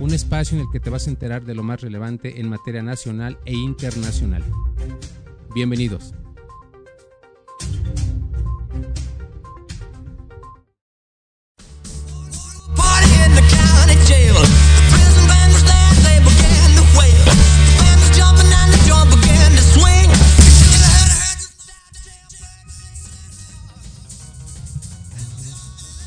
un espacio en el que te vas a enterar de lo más relevante en materia nacional e internacional. Bienvenidos.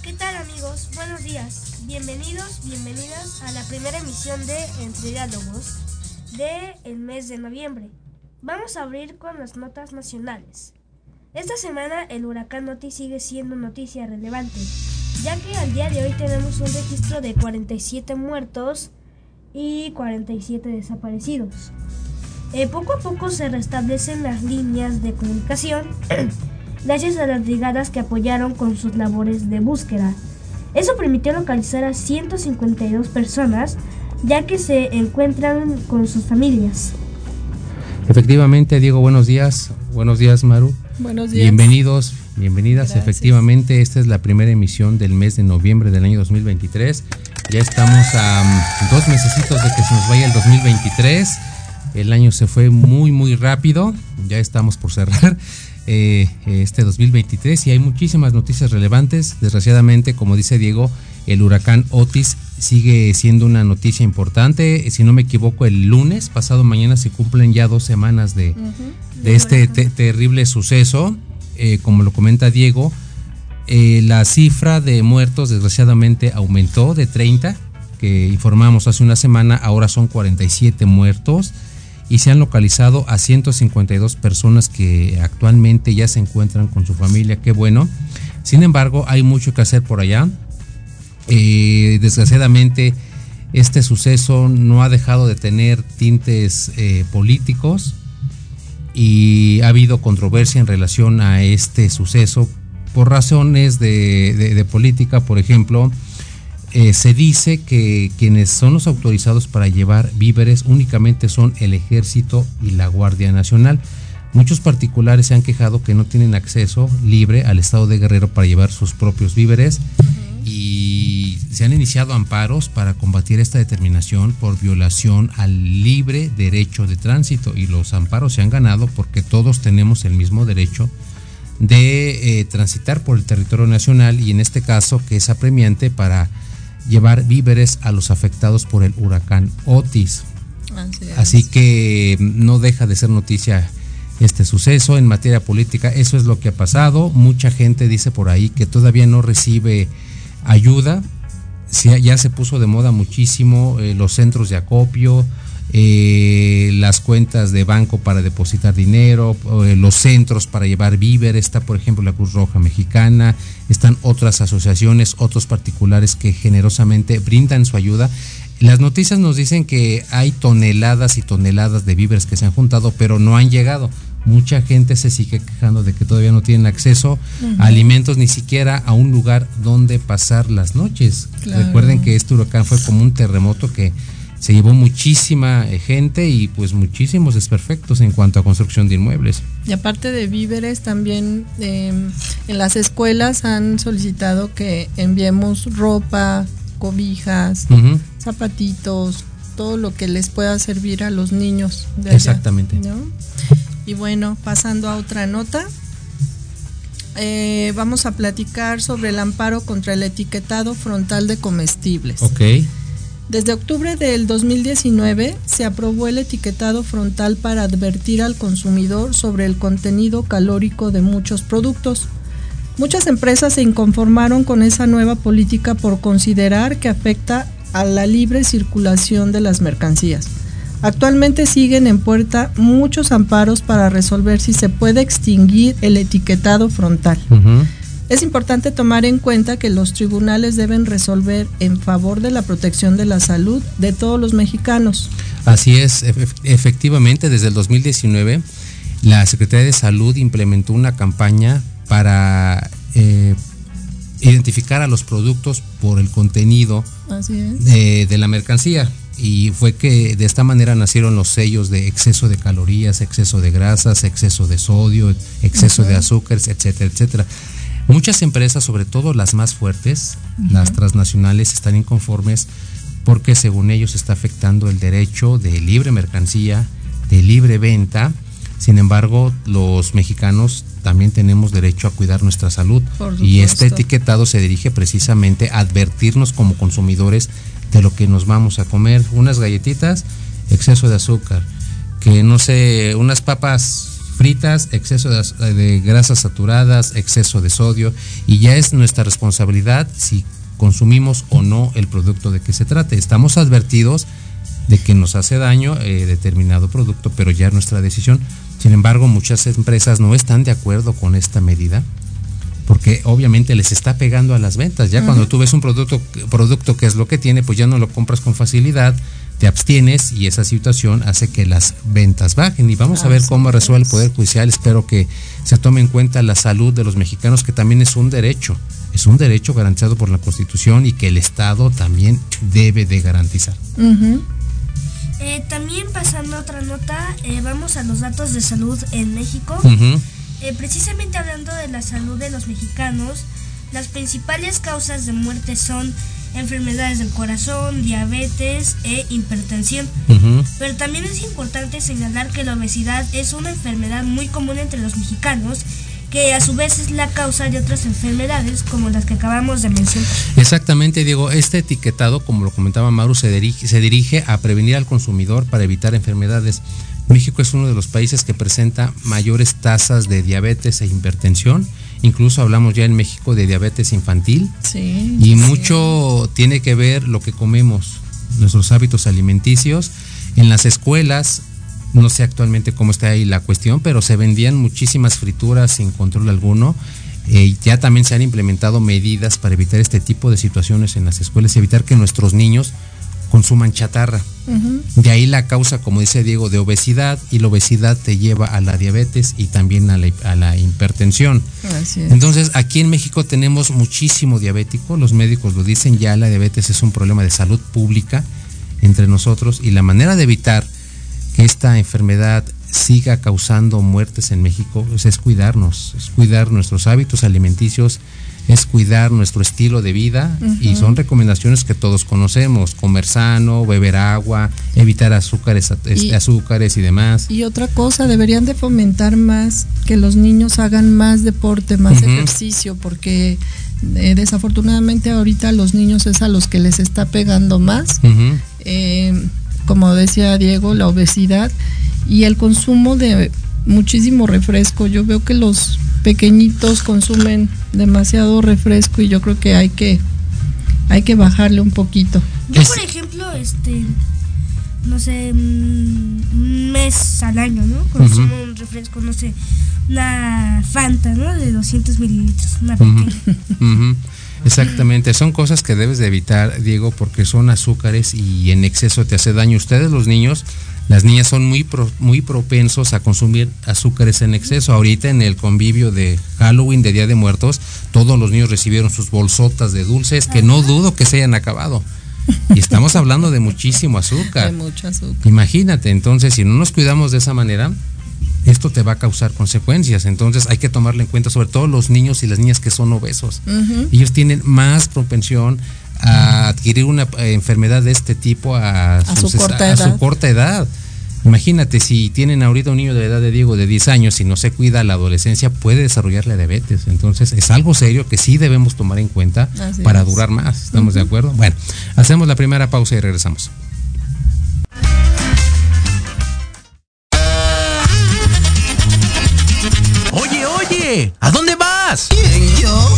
¿Qué tal amigos? Buenos días. Bienvenidos, bienvenidas a la primera emisión de Entre Diálogos de el mes de noviembre. Vamos a abrir con las notas nacionales. Esta semana el huracán Otis sigue siendo noticia relevante, ya que al día de hoy tenemos un registro de 47 muertos y 47 desaparecidos. Eh, poco a poco se restablecen las líneas de comunicación gracias a las brigadas que apoyaron con sus labores de búsqueda. Eso permitió localizar a 152 personas, ya que se encuentran con sus familias. Efectivamente, Diego, buenos días. Buenos días, Maru. Buenos días. Bienvenidos, bienvenidas. Efectivamente, esta es la primera emisión del mes de noviembre del año 2023. Ya estamos a um, dos mesecitos de que se nos vaya el 2023. El año se fue muy, muy rápido. Ya estamos por cerrar. Eh, este 2023 y hay muchísimas noticias relevantes. Desgraciadamente, como dice Diego, el huracán Otis sigue siendo una noticia importante. Si no me equivoco, el lunes, pasado mañana, se cumplen ya dos semanas de, de este terrible suceso. Eh, como lo comenta Diego, eh, la cifra de muertos desgraciadamente aumentó de 30, que informamos hace una semana, ahora son 47 muertos y se han localizado a 152 personas que actualmente ya se encuentran con su familia, qué bueno. Sin embargo, hay mucho que hacer por allá. Eh, desgraciadamente, este suceso no ha dejado de tener tintes eh, políticos y ha habido controversia en relación a este suceso por razones de, política, por ejemplo. Eh, se dice que quienes son los autorizados para llevar víveres únicamente son el ejército y la Guardia Nacional. Muchos particulares se han quejado que no tienen acceso libre al estado de Guerrero para llevar sus propios víveres uh -huh. y se han iniciado amparos para combatir esta determinación por violación al libre derecho de tránsito y los amparos se han ganado porque todos tenemos el mismo derecho de eh, transitar por el territorio nacional y en este caso que es apremiante para llevar víveres a los afectados por el huracán Otis. Así, Así, que no deja de ser noticia este suceso en materia política. Eso es lo que ha pasado. Mucha gente dice por ahí que todavía no recibe ayuda. Ya se puso de moda muchísimo eh, los centros de acopio, eh, las cuentas de banco para depositar dinero, eh, los centros para llevar víveres, está por ejemplo la Cruz Roja Mexicana, están otras asociaciones, otros particulares que generosamente brindan su ayuda. Las noticias nos dicen que hay toneladas y toneladas de víveres que se han juntado, pero no han llegado. Mucha gente se sigue quejando de que todavía no tienen acceso uh -huh. a alimentos, ni siquiera a un lugar donde pasar las noches. Claro. Recuerden que este huracán fue como un terremoto que se llevó muchísima eh, gente y pues muchísimos desperfectos en cuanto a construcción de inmuebles. Y aparte de víveres, también eh, en las escuelas han solicitado que enviemos ropa, cobijas, uh -huh. zapatitos, todo lo que les pueda servir a los niños. De allá, Exactamente. ¿no? Y bueno, pasando a otra nota, eh, vamos a platicar sobre el amparo contra el etiquetado frontal de comestibles. Ok. Desde octubre del 2019 se aprobó el etiquetado frontal para advertir al consumidor sobre el contenido calórico de muchos productos. Muchas empresas se inconformaron con esa nueva política por considerar que afecta a la libre circulación de las mercancías. Actualmente siguen en puerta muchos amparos para resolver si se puede extinguir el etiquetado frontal. Es importante tomar en cuenta que los tribunales deben resolver en favor de la protección de la salud de todos los mexicanos. Así es, efectivamente, desde el 2019 la Secretaría de Salud implementó una campaña para eh, identificar a los productos por el contenido de, de, la mercancía. Y fue que de esta manera nacieron los sellos de exceso de calorías, exceso de grasas, exceso de sodio, exceso de azúcares, etcétera, etcétera. Muchas empresas, sobre todo las más fuertes, las transnacionales, están inconformes porque según ellos está afectando el derecho de libre mercancía, de libre venta. Sin embargo, los mexicanos también tenemos derecho a cuidar nuestra salud y este etiquetado se dirige precisamente a advertirnos como consumidores de lo que nos vamos a comer. Unas galletitas, exceso de azúcar, que no sé, unas papas fritas, exceso de, grasas saturadas, exceso de sodio y ya es nuestra responsabilidad si consumimos o no el producto de que se trate. Estamos advertidos de que nos hace daño eh, determinado producto, pero ya es nuestra decisión. Sin embargo, muchas empresas no están de acuerdo con esta medida porque obviamente les está pegando a las ventas. Ya cuando tú ves un producto, producto que es lo que tiene, pues ya no lo compras con facilidad te abstienes y esa situación hace que las ventas bajen. Y vamos a ver cómo resuelve el Poder Judicial. Espero que se tome en cuenta la salud de los mexicanos, que también es un derecho, es un derecho garantizado por la Constitución y que el Estado también debe de garantizar. Eh, también pasando a otra nota, eh, vamos a los datos de salud en México. Eh, precisamente hablando de la salud de los mexicanos, las principales causas de muerte son enfermedades del corazón, diabetes e hipertensión. Pero también es importante señalar que la obesidad es una enfermedad muy común entre los mexicanos que a su vez es la causa de otras enfermedades como las que acabamos de mencionar. Exactamente, Diego. Este etiquetado, como lo comentaba Maru, se dirige, se dirige a prevenir al consumidor para evitar enfermedades. México es uno de los países que presenta mayores tasas de diabetes e hipertensión Incluso hablamos ya en México de diabetes infantil. Sí, y mucho tiene que ver lo que comemos, nuestros hábitos alimenticios. En las escuelas, no sé actualmente cómo está ahí la cuestión, pero se vendían muchísimas frituras sin control alguno. Eh, ya también se han implementado medidas para evitar este tipo de situaciones en las escuelas y evitar que nuestros niños consuman chatarra. De ahí la causa, como dice Diego, de obesidad y la obesidad te lleva a la diabetes y también a la, hipertensión. Entonces, aquí en México tenemos muchísimo diabético, los médicos lo dicen, ya la diabetes es un problema de salud pública entre nosotros y la manera de evitar que esta enfermedad siga causando muertes en México pues, es cuidarnos, es cuidar nuestros hábitos alimenticios, es cuidar nuestro estilo de vida y son recomendaciones que todos conocemos, comer sano, beber agua, evitar azúcares y, azúcares y demás. Y otra cosa, deberían de fomentar más que los niños hagan más deporte, más ejercicio, porque eh, desafortunadamente ahorita los niños es a los que les está pegando más. Eh, como decía Diego, la obesidad y el consumo de muchísimo refresco. Yo veo que los pequeñitos consumen demasiado refresco y yo creo que hay que hay que bajarle un poquito. Yo por ejemplo, este no sé, un mes al año, ¿no? Consumo un refresco, no sé, una Fanta, ¿no? De 200 mililitros, una pequeña. Exactamente, son cosas que debes de evitar, Diego, porque son azúcares y en exceso te hace daño. Ustedes los niños las niñas son muy, muy propensos a consumir azúcares en exceso. Ahorita en el convivio de Halloween, de Día de Muertos, todos los niños recibieron sus bolsotas de dulces que no dudo que se hayan acabado. Y estamos hablando de muchísimo azúcar. De mucho azúcar. Imagínate, entonces, si no nos cuidamos de esa manera, esto te va a causar consecuencias. Entonces hay que tomarlo en cuenta, sobre todo los niños y las niñas que son obesos. Ellos tienen más propensión a adquirir una eh, enfermedad de este tipo a, su, corta edad. Imagínate, si tienen ahorita un niño de edad de Diego de 10 años y no se cuida la adolescencia, puede desarrollar la diabetes. Entonces, es algo serio que sí debemos tomar en cuenta para durar más. ¿Estamos de acuerdo? Bueno, hacemos la primera pausa y regresamos. Oye, oye, ¿a dónde vas? ¿Quién, yo?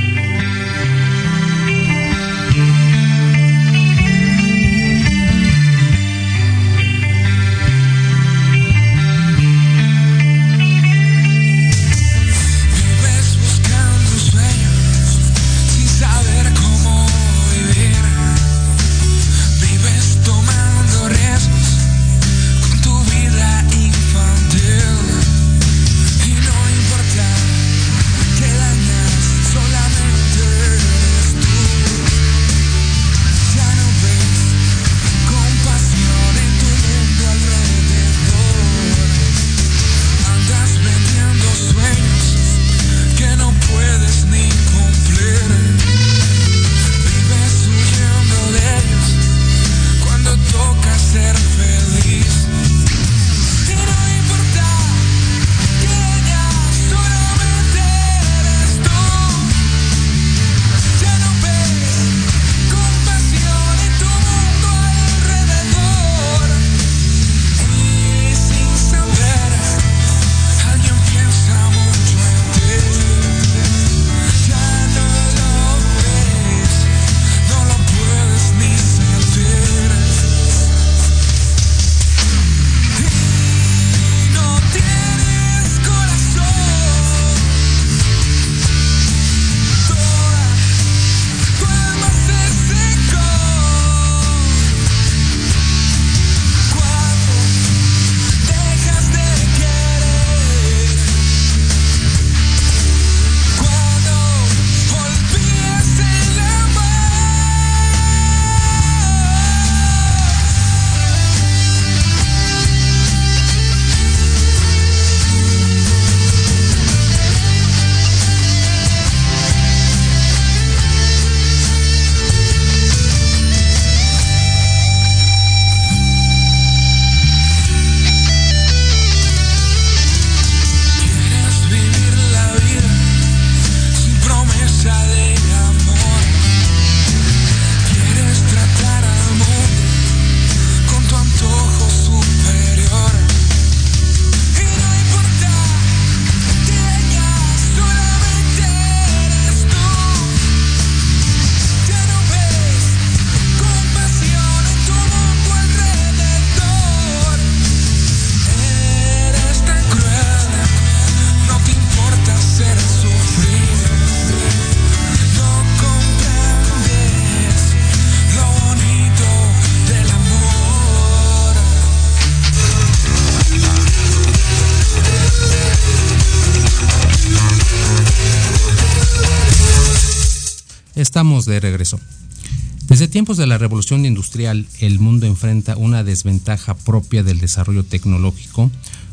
Tiempos de la revolución industrial, el mundo enfrenta una desventaja propia del desarrollo tecnológico,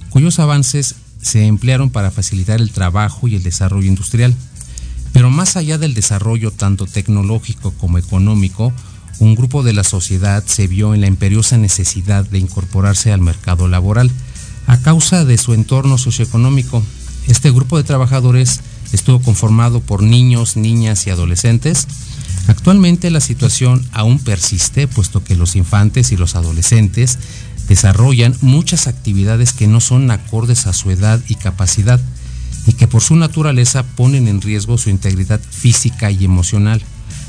cuyos avances se emplearon para facilitar el trabajo y el desarrollo industrial. Pero más allá del desarrollo tanto tecnológico como económico, un grupo de la sociedad se vio en la imperiosa necesidad de incorporarse al mercado laboral a causa de su entorno socioeconómico. Este grupo de trabajadores estuvo conformado por niños, niñas y adolescentes. Actualmente la situación aún persiste, puesto que los infantes y los adolescentes desarrollan muchas actividades que no son acordes a su edad y capacidad y que por su naturaleza ponen en riesgo su integridad física y emocional.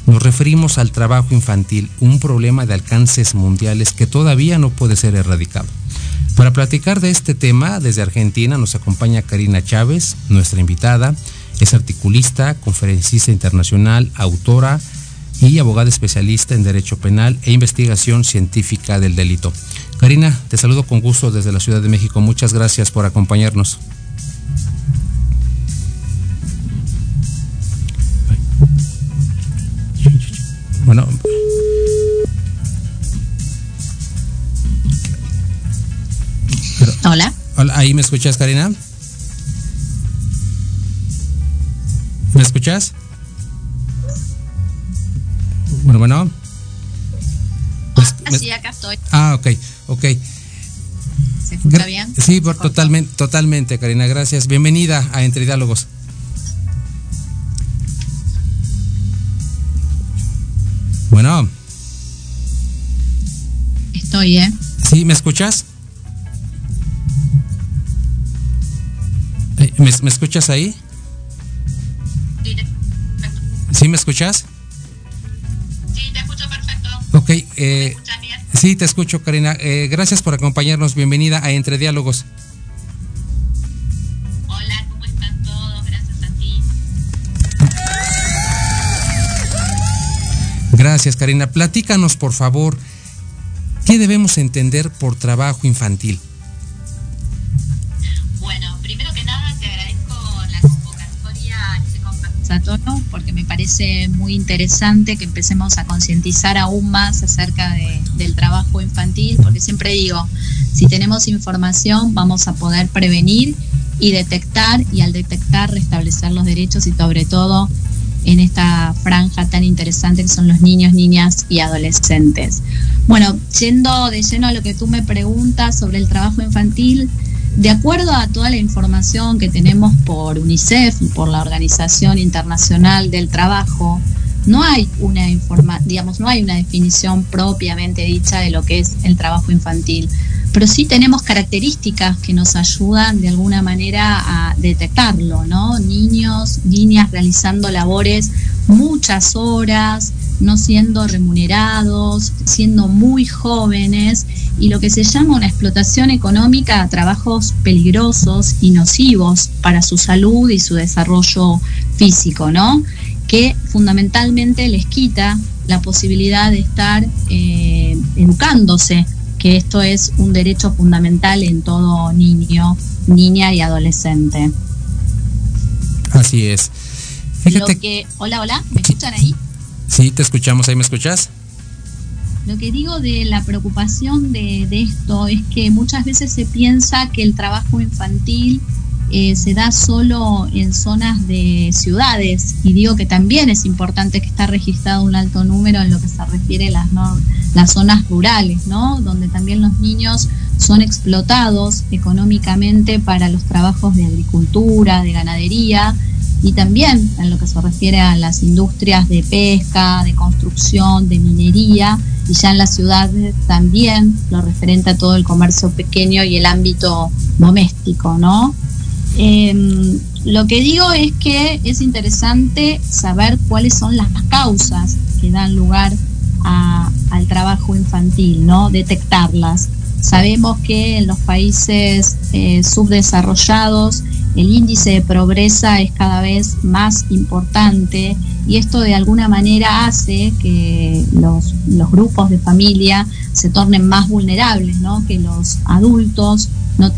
Nos referimos al trabajo infantil, un problema de alcances mundiales que todavía no puede ser erradicado. Para platicar de este tema, desde Argentina nos acompaña Karina Chávez, nuestra invitada. Es articulista, conferencista internacional, autora y abogada especialista en Derecho Penal e Investigación Científica del Delito. Karina, te saludo con gusto desde la Ciudad de México. Muchas gracias por acompañarnos. Bueno. Hola. Hola, ¿ahí me escuchas, Karina? ¿Me escuchas? Bueno, bueno. sí, acá estoy. Ah, ok, ok. ¿Se escucha bien? Sí, por, totalmente, totalmente, Karina, gracias. Bienvenida a Entre Diálogos. Bueno. Estoy, ¿eh? Sí, ¿me escuchas? Eh, ¿Me, ¿me escuchas ahí? Sí, te, ¿Sí me escuchas? sí, te escucho perfecto. Ok, ¿Me eh, bien? sí, te escucho, Karina. Eh, gracias por acompañarnos. Bienvenida a Entre Diálogos. Hola, ¿cómo están todos? Gracias a ti. Gracias, Karina. Platícanos, por favor, ¿qué debemos entender por trabajo infantil? Conversatorio porque me parece muy interesante que empecemos a concientizar aún más acerca de- del trabajo infantil, porque siempre digo, si tenemos información vamos a poder prevenir y detectar y al detectar restablecer los derechos y sobre todo en esta franja tan interesante que son los niños, niñas y adolescentes. Bueno, yendo de lleno a lo que tú me preguntas sobre el trabajo infantil, de acuerdo a toda la información que tenemos por UNICEF y por la Organización Internacional del Trabajo, no hay una informa, digamos, no hay una definición propiamente dicha de lo que es el trabajo infantil, pero sí tenemos características que nos ayudan de alguna manera a detectarlo, ¿no? Niños, niñas realizando labores muchas horas, no siendo remunerados, siendo muy jóvenes y lo que se llama una explotación económica a trabajos peligrosos y nocivos para su salud y su desarrollo físico, ¿no? Que fundamentalmente les quita la posibilidad de estar eh, educándose, que esto es un derecho fundamental en todo niño, niña y adolescente. Así es. Fíjate, Lo que, hola, hola, ¿me escuchan ahí? Sí, te escuchamos, ¿ahí me escuchas? Lo que digo de la preocupación de, de esto es que muchas veces se piensa que el trabajo infantil eh, se da solo en zonas de ciudades y digo que también es importante que está registrado un alto número en lo que se refiere a las, las zonas rurales, ¿no? Donde también los niños son explotados económicamente para los trabajos de agricultura, de ganadería y también en lo que se refiere a las industrias de pesca, de construcción, de minería y ya en las ciudades también lo referente a todo el comercio pequeño y el ámbito doméstico, ¿no? Eh, lo que digo es que es interesante saber cuáles son las causas que dan lugar a- al trabajo infantil, ¿no? Detectarlas. Sabemos que en los países eh, subdesarrollados el índice de pobreza es cada vez más importante y esto de alguna manera hace que los, grupos de familia se tornen más vulnerables, ¿no? que los adultos no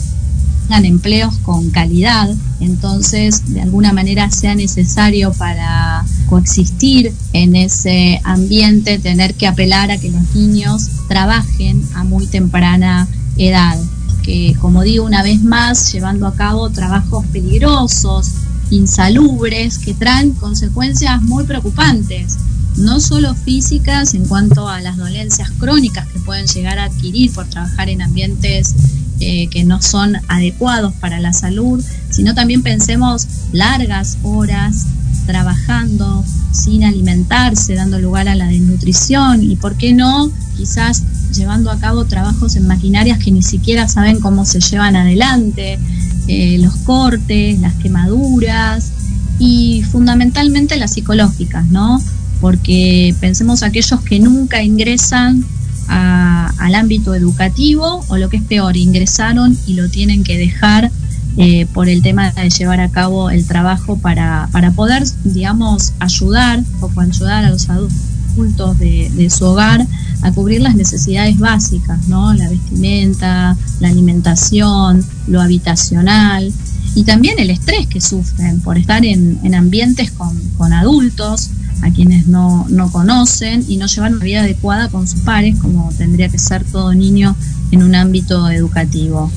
empleos con calidad, entonces de alguna manera sea necesario para coexistir en ese ambiente tener que apelar a que los niños trabajen a muy temprana edad, que como digo una vez más, llevando a cabo trabajos peligrosos, insalubres, que traen consecuencias muy preocupantes no solo físicas en cuanto a las dolencias crónicas que pueden llegar a adquirir por trabajar en ambientes eh, que no son adecuados para la salud, sino también pensemos largas horas trabajando sin alimentarse, dando lugar a la desnutrición y, ¿por qué no? Quizás llevando a cabo trabajos en maquinarias que ni siquiera saben cómo se llevan adelante, eh, los cortes, las quemaduras y fundamentalmente las psicológicas, ¿no? Porque pensemos aquellos que nunca ingresan al ámbito educativo o lo que es peor, ingresaron y lo tienen que dejar eh, por el tema de llevar a cabo el trabajo para, para poder, digamos, ayudar o ayudar a los adultos de, de, su hogar a cubrir las necesidades básicas, ¿no? La vestimenta, la alimentación, lo habitacional y también el estrés que sufren por estar en, en ambientes con, con adultos a quienes no, no conocen y no llevan una vida adecuada con sus pares, como tendría que ser todo niño en un ámbito educativo.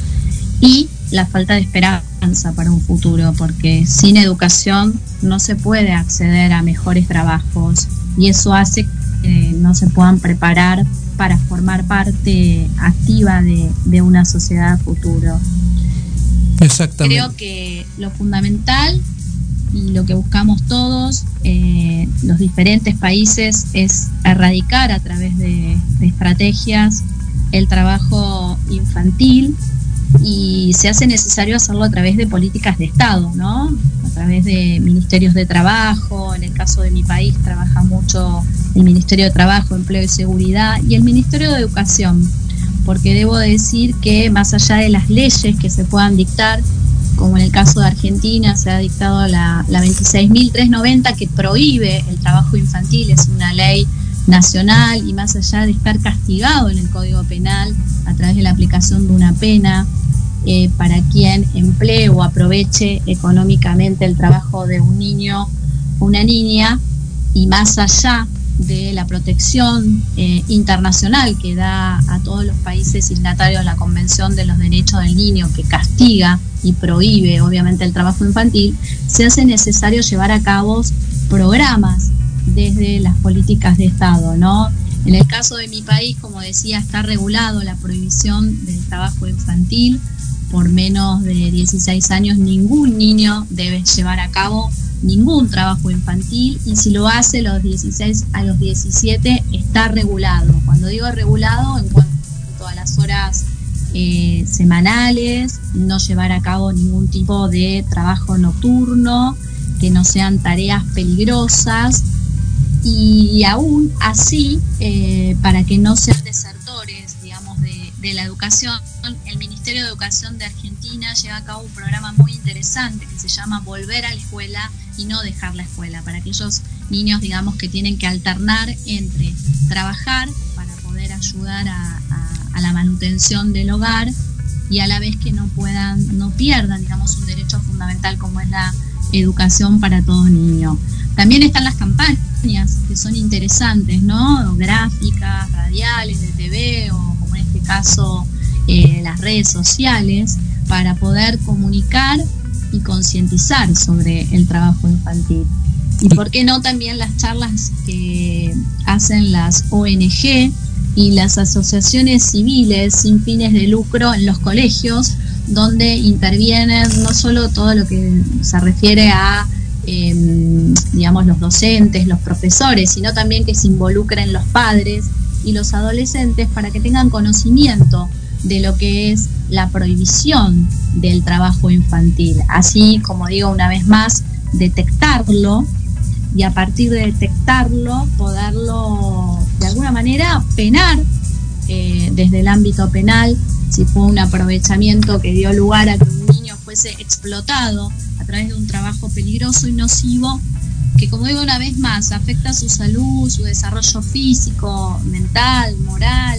Y la falta de esperanza para un futuro, porque sin educación no se puede acceder a mejores trabajos y eso hace que no se puedan preparar para formar parte activa de, de una sociedad futuro. Exactamente. Creo que lo fundamental y lo que buscamos todos, eh, los diferentes países, es erradicar a través de, de, estrategias el trabajo infantil y se hace necesario hacerlo a través de políticas de Estado, ¿no? A través de ministerios de trabajo, en el caso de mi país trabaja mucho el Ministerio de Trabajo, Empleo y Seguridad y el Ministerio de Educación, porque debo decir que más allá de las leyes que se puedan dictar, como en el caso de Argentina se ha dictado la, la 26.390 que prohíbe el trabajo infantil, es una ley nacional y más allá de estar castigado en el Código Penal a través de la aplicación de una pena eh, para quien emplee o aproveche económicamente el trabajo de un niño o una niña y más allá de la protección eh, internacional que da a todos los países signatarios la Convención de los Derechos del Niño, que castiga y prohíbe obviamente el trabajo infantil, se hace necesario llevar a cabo programas desde las políticas de Estado, ¿no? En el caso de mi país, como decía, está regulado la prohibición del trabajo infantil. Por menos de 16 años ningún niño debe llevar a cabo ningún trabajo infantil y si lo hace los 16 a los 17 está regulado. Cuando digo regulado, en cuanto a las horas eh, semanales, no llevar a cabo ningún tipo de trabajo nocturno, que no sean tareas peligrosas y aún así, eh, para que no sean desertores, digamos, de, de, la educación, el Ministerio de Educación de Argentina lleva a cabo un programa muy interesante que se llama Volver a la Escuela y no dejar la escuela, para aquellos niños, digamos, que tienen que alternar entre trabajar para poder ayudar a la manutención del hogar y a la vez que no puedan, no pierdan, digamos, un derecho fundamental como es la educación para todo niño. También están las campañas que son interesantes, ¿no? Gráficas, radiales, de TV o como en este caso eh, las redes sociales para poder comunicar y concientizar sobre el trabajo infantil. Y por qué no también las charlas que hacen las ONG y las asociaciones civiles sin fines de lucro en los colegios, donde intervienen no solo todo lo que se refiere a eh, digamos, los docentes, los profesores, sino también que se involucren los padres y los adolescentes para que tengan conocimiento de lo que es la prohibición del trabajo infantil. Así, como digo una vez más, detectarlo y a partir de detectarlo, poderlo de alguna manera penar eh, desde el ámbito penal, si fue un aprovechamiento que dio lugar a que un niño fuese explotado a través de un trabajo peligroso y nocivo que como digo una vez más afecta su salud, su desarrollo físico, mental, moral,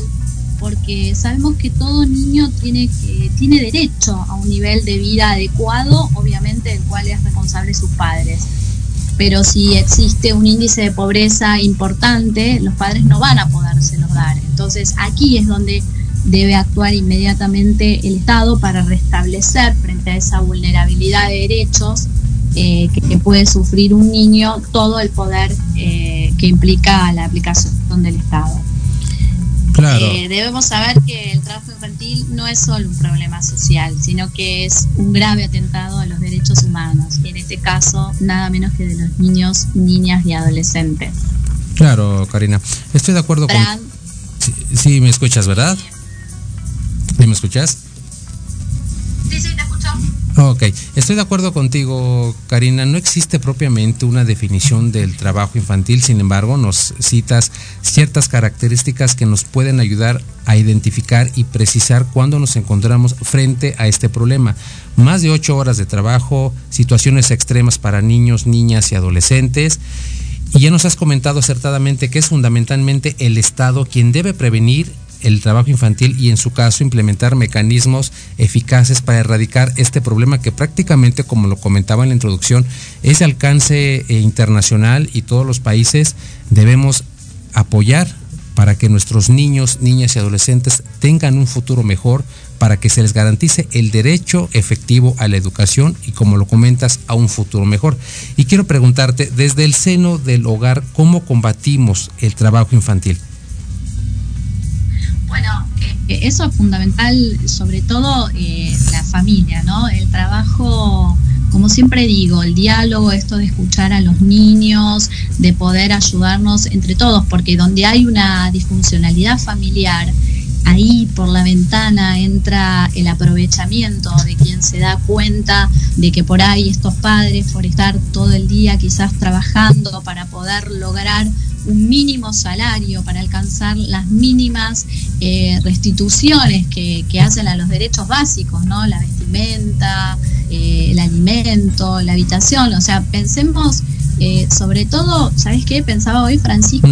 porque sabemos que todo niño tiene, tiene derecho a un nivel de vida adecuado, obviamente del cual es responsable sus padres. Pero si existe un índice de pobreza importante, los padres no van a podérselos dar. Entonces aquí es donde debe actuar inmediatamente el Estado para restablecer frente a esa vulnerabilidad de derechos eh, que, puede sufrir un niño todo el poder eh, que implica la aplicación del Estado. Claro. Eh, debemos saber que el trabajo infantil no es solo un problema social, sino que es un grave atentado a los derechos humanos, y en este caso nada menos que de los niños, niñas y adolescentes. Claro, Karina. Estoy de acuerdo con... Sí, sí, me escuchas, ¿verdad? ¿Me escuchas? Ok, estoy de acuerdo contigo, Karina. No existe propiamente una definición del trabajo infantil, sin embargo, nos citas ciertas características que nos pueden ayudar a identificar y precisar cuándo nos encontramos frente a este problema. Más de ocho horas de trabajo, situaciones extremas para niños, niñas y adolescentes. Y ya nos has comentado acertadamente que es fundamentalmente el Estado quien debe prevenir el trabajo infantil y en su caso implementar mecanismos eficaces para erradicar este problema que prácticamente, como lo comentaba en la introducción, es de alcance eh, internacional y todos los países debemos apoyar para que nuestros niños, niñas y adolescentes tengan un futuro mejor, para que se les garantice el derecho efectivo a la educación y, como lo comentas, a un futuro mejor. Y quiero preguntarte, desde el seno del hogar, ¿cómo combatimos el trabajo infantil? Bueno, eh, eso es fundamental, sobre todo eh, la familia, ¿no? El trabajo, como siempre digo, el diálogo, esto de escuchar a los niños, de poder ayudarnos entre todos, porque donde hay una disfuncionalidad familiar, ahí por la ventana entra el aprovechamiento de quien se da cuenta de que por ahí estos padres, por estar todo el día quizás trabajando para poder lograr un mínimo salario para alcanzar las mínimas eh, restituciones que, hacen a los derechos básicos, ¿no? La vestimenta, eh, el alimento, la habitación. O sea, pensemos eh, sobre todo, ¿sabes qué? Pensaba hoy, Francisco,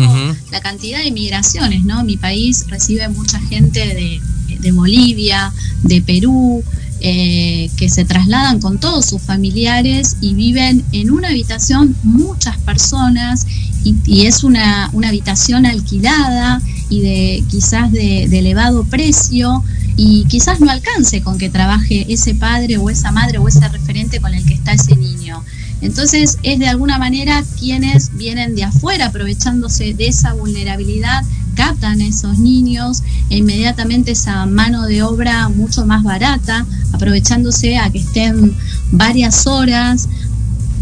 la cantidad de migraciones, ¿no? Mi país recibe mucha gente de, de Bolivia, de Perú, eh, que se trasladan con todos sus familiares y viven en una habitación muchas personas y, es una, una, habitación alquilada y de quizás de, elevado precio y quizás no alcance con que trabaje ese padre o esa madre o ese referente con el que está ese niño. Entonces es de alguna manera quienes vienen de afuera aprovechándose de esa vulnerabilidad captan esos niños e inmediatamente esa mano de obra mucho más barata, aprovechándose a que estén varias horas.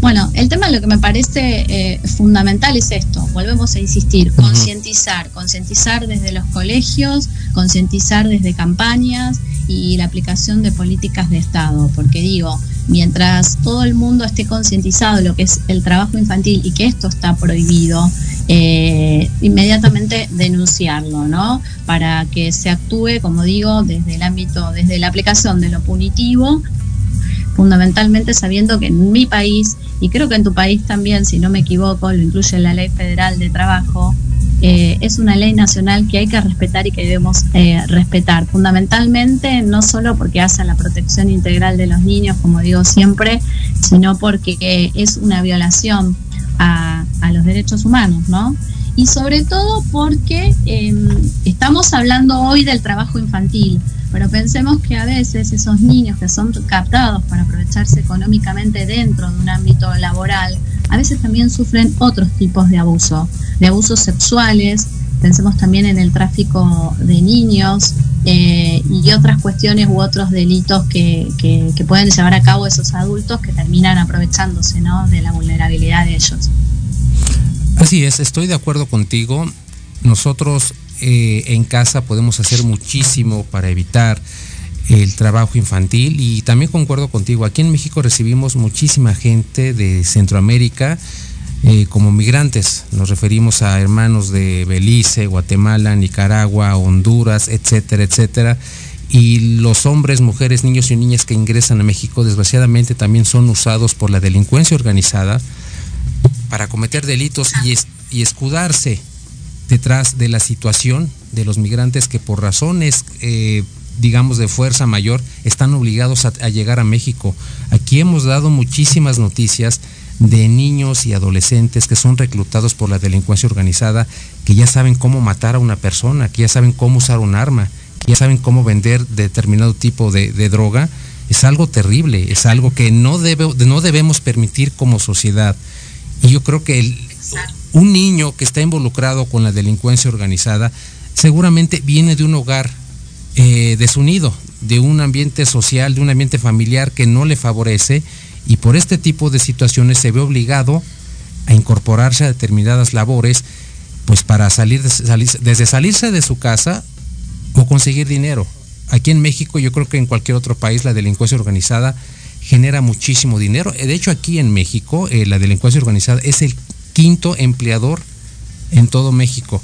Bueno, el tema lo que me parece eh, fundamental es esto, volvemos a insistir, concientizar, concientizar desde los colegios, concientizar desde campañas y la aplicación de políticas de Estado, porque digo, mientras todo el mundo esté concientizado de lo que es el trabajo infantil y que esto está prohibido, eh, inmediatamente denunciarlo, ¿no? Para que se actúe, como digo, desde el ámbito, desde la aplicación de lo punitivo, fundamentalmente sabiendo que en mi país, y creo que en tu país también, si no me equivoco, lo incluye la Ley Federal de Trabajo, eh, es una ley nacional que hay que respetar y que debemos eh, respetar, fundamentalmente no solo porque hace la protección integral de los niños, como digo siempre, sino porque es una violación a, los derechos humanos, ¿no? Y sobre todo porque em, estamos hablando hoy del trabajo infantil, pero pensemos que a veces esos niños que son captados para aprovecharse económicamente dentro de un ámbito laboral, a veces también sufren otros tipos de abuso, de abusos sexuales, pensemos también en el tráfico de niños eh, y otras cuestiones u otros delitos que, pueden llevar a cabo esos adultos que terminan aprovechándose ¿no? de la vulnerabilidad de ellos. Así es, estoy de acuerdo contigo. Nosotros eh, en casa podemos hacer muchísimo para evitar el trabajo infantil y también concuerdo contigo, aquí en México recibimos muchísima gente de Centroamérica eh, como migrantes, nos referimos a hermanos de Belice, Guatemala, Nicaragua, Honduras, etcétera, etcétera. Y los hombres, mujeres, niños y niñas que ingresan a México desgraciadamente también son usados por la delincuencia organizada para cometer delitos y, y escudarse detrás de la situación de los migrantes que por razones, eh, digamos, de fuerza mayor, están obligados a, llegar a México. Aquí hemos dado muchísimas noticias de niños y adolescentes que son reclutados por la delincuencia organizada, que ya saben cómo matar a una persona, que ya saben cómo usar un arma, que ya saben cómo vender determinado tipo de, droga. Es algo terrible, es algo que no, debe, no debemos permitir como sociedad. Y yo creo que el, un niño que está involucrado con la delincuencia organizada seguramente viene de un hogar eh, desunido, de un ambiente social, de un ambiente familiar que no le favorece y por este tipo de situaciones se ve obligado a incorporarse a determinadas labores, pues para salir, desde salirse de su casa o conseguir dinero. Aquí en México, yo creo que en cualquier otro país, la delincuencia organizada genera muchísimo dinero. De hecho, aquí en México, eh, la delincuencia organizada es el quinto empleador en todo México.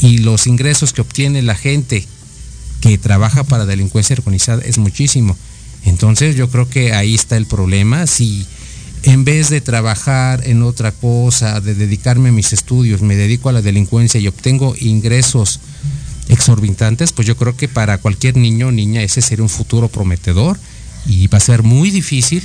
Y los ingresos que obtiene la gente que trabaja para delincuencia organizada es muchísimo. Entonces yo creo que ahí está el problema. Si en vez de trabajar en otra cosa, de dedicarme a mis estudios, me dedico a la delincuencia y obtengo ingresos exorbitantes, pues yo creo que para cualquier niño o niña ese sería un futuro prometedor y va a ser muy difícil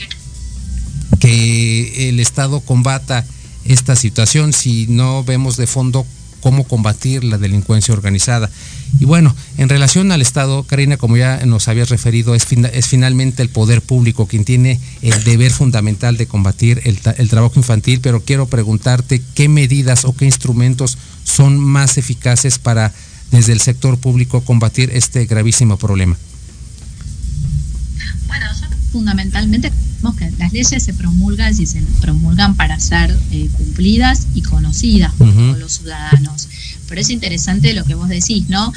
que el Estado combata esta situación si no vemos de fondo cómo combatir la delincuencia organizada. Y bueno, en relación al Estado, Karina, como ya nos habías referido, es, es finalmente el poder público quien tiene el deber fundamental de combatir el, el, trabajo infantil, pero quiero preguntarte qué medidas o qué instrumentos son más eficaces para desde el sector público combatir este gravísimo problema. Bueno, fundamentalmente que las leyes se promulgan y se promulgan para ser eh, cumplidas y conocidas por los ciudadanos. Pero es interesante lo que vos decís, ¿no?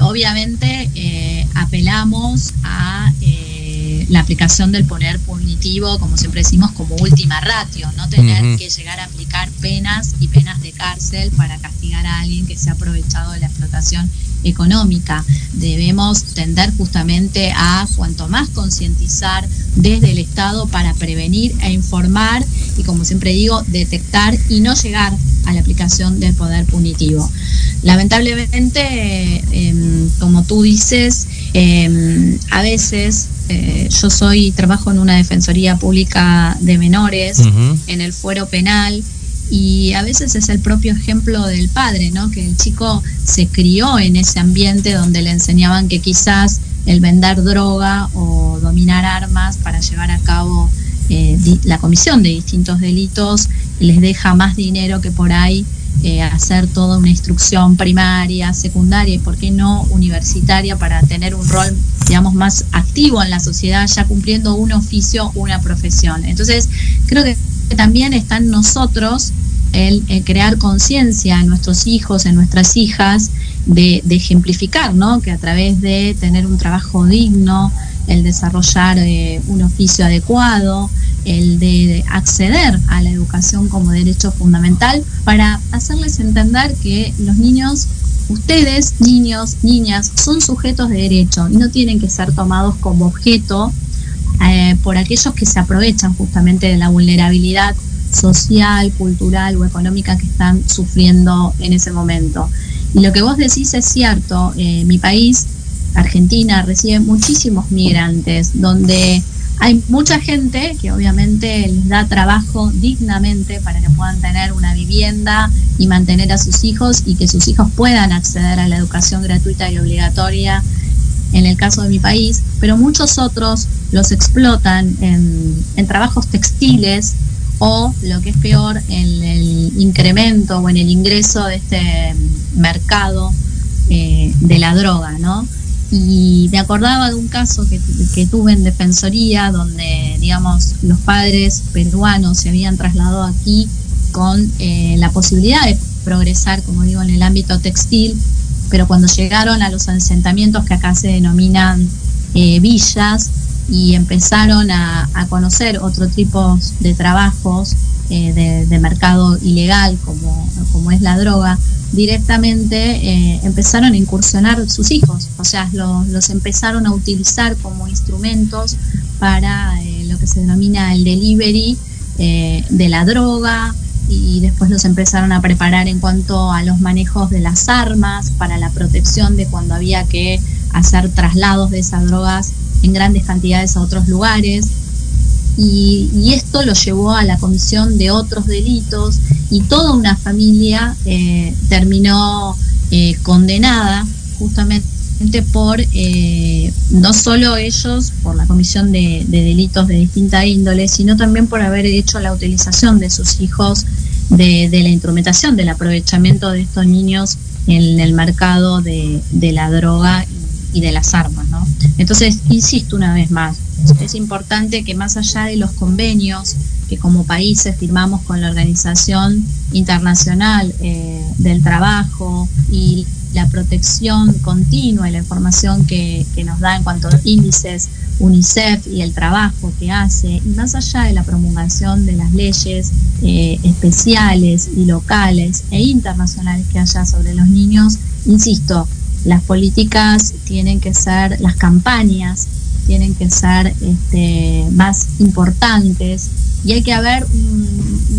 Obviamente eh, apelamos a eh, la aplicación del poder punitivo, como siempre decimos, como última ratio, no tener que llegar a aplicar penas y penas de cárcel para castigar a alguien que se ha aprovechado de la explotación económica. Debemos tender justamente a cuanto más concientizar desde el Estado para prevenir e informar y como siempre digo, detectar y no llegar a la aplicación del poder punitivo. Lamentablemente, em, como tú dices, em, a veces eh, yo soy, trabajo en una defensoría pública de menores, en el fuero penal, y a veces es el propio ejemplo del padre, ¿no? Que el chico se crió en ese ambiente donde le enseñaban que quizás el vender droga o dominar armas para llevar a cabo eh, la comisión de distintos delitos les deja más dinero que por ahí eh, hacer toda una instrucción primaria, secundaria y, por qué no, universitaria para tener un rol, digamos, más activo en la sociedad, ya cumpliendo un oficio, una profesión. Entonces, creo que también está en nosotros el, crear conciencia en nuestros hijos, en nuestras hijas, de, ejemplificar, ¿no? Que a través de tener un trabajo digno, el desarrollar eh, un oficio adecuado, el de acceder a la educación como derecho fundamental, para hacerles entender que los niños, ustedes, niños, niñas, son sujetos de derecho y no tienen que ser tomados como objeto eh, por aquellos que se aprovechan justamente de la vulnerabilidad social, cultural o económica que están sufriendo en ese momento. Y lo que vos decís es cierto, eh, mi país, Argentina, recibe muchísimos migrantes, donde hay mucha gente que obviamente les da trabajo dignamente para que puedan tener una vivienda y mantener a sus hijos y que sus hijos puedan acceder a la educación gratuita y obligatoria en el caso de mi país, pero muchos otros los explotan en, trabajos textiles o, lo que es peor, en el incremento o en el ingreso de este mercado eh, de la droga, ¿no? Y me acordaba de un caso que, tuve en Defensoría, donde, digamos, los padres peruanos se habían trasladado aquí con eh, la posibilidad de progresar, como digo, en el ámbito textil, pero cuando llegaron a los asentamientos que acá se denominan eh, villas y empezaron a, conocer otro tipo de trabajos eh, de, mercado ilegal como, como es la droga, directamente eh, empezaron a incursionar sus hijos, o sea, los, empezaron a utilizar como instrumentos para lo que se denomina el delivery de la droga, y después los empezaron a preparar en cuanto a los manejos de las armas para la protección de cuando había que hacer traslados de esas drogas en grandes cantidades a otros lugares. Y, esto lo llevó a la comisión de otros delitos y toda una familia eh, terminó eh, condenada justamente por eh, no solo ellos por la comisión de, delitos de distinta índole, sino también por haber hecho la utilización de sus hijos de, la instrumentación, del aprovechamiento de estos niños en el mercado de, la droga y de las armas. ¿no? Entonces, insisto una vez más, es importante que más allá de los convenios que como países firmamos con la Organización Internacional eh, del Trabajo y la protección continua y la información que, nos da en cuanto a índices UNICEF y el trabajo que hace, y más allá de la promulgación de las leyes eh, especiales y locales e internacionales que haya sobre los niños, insisto, las políticas tienen que ser, las campañas tienen que ser este, más importantes y hay que haber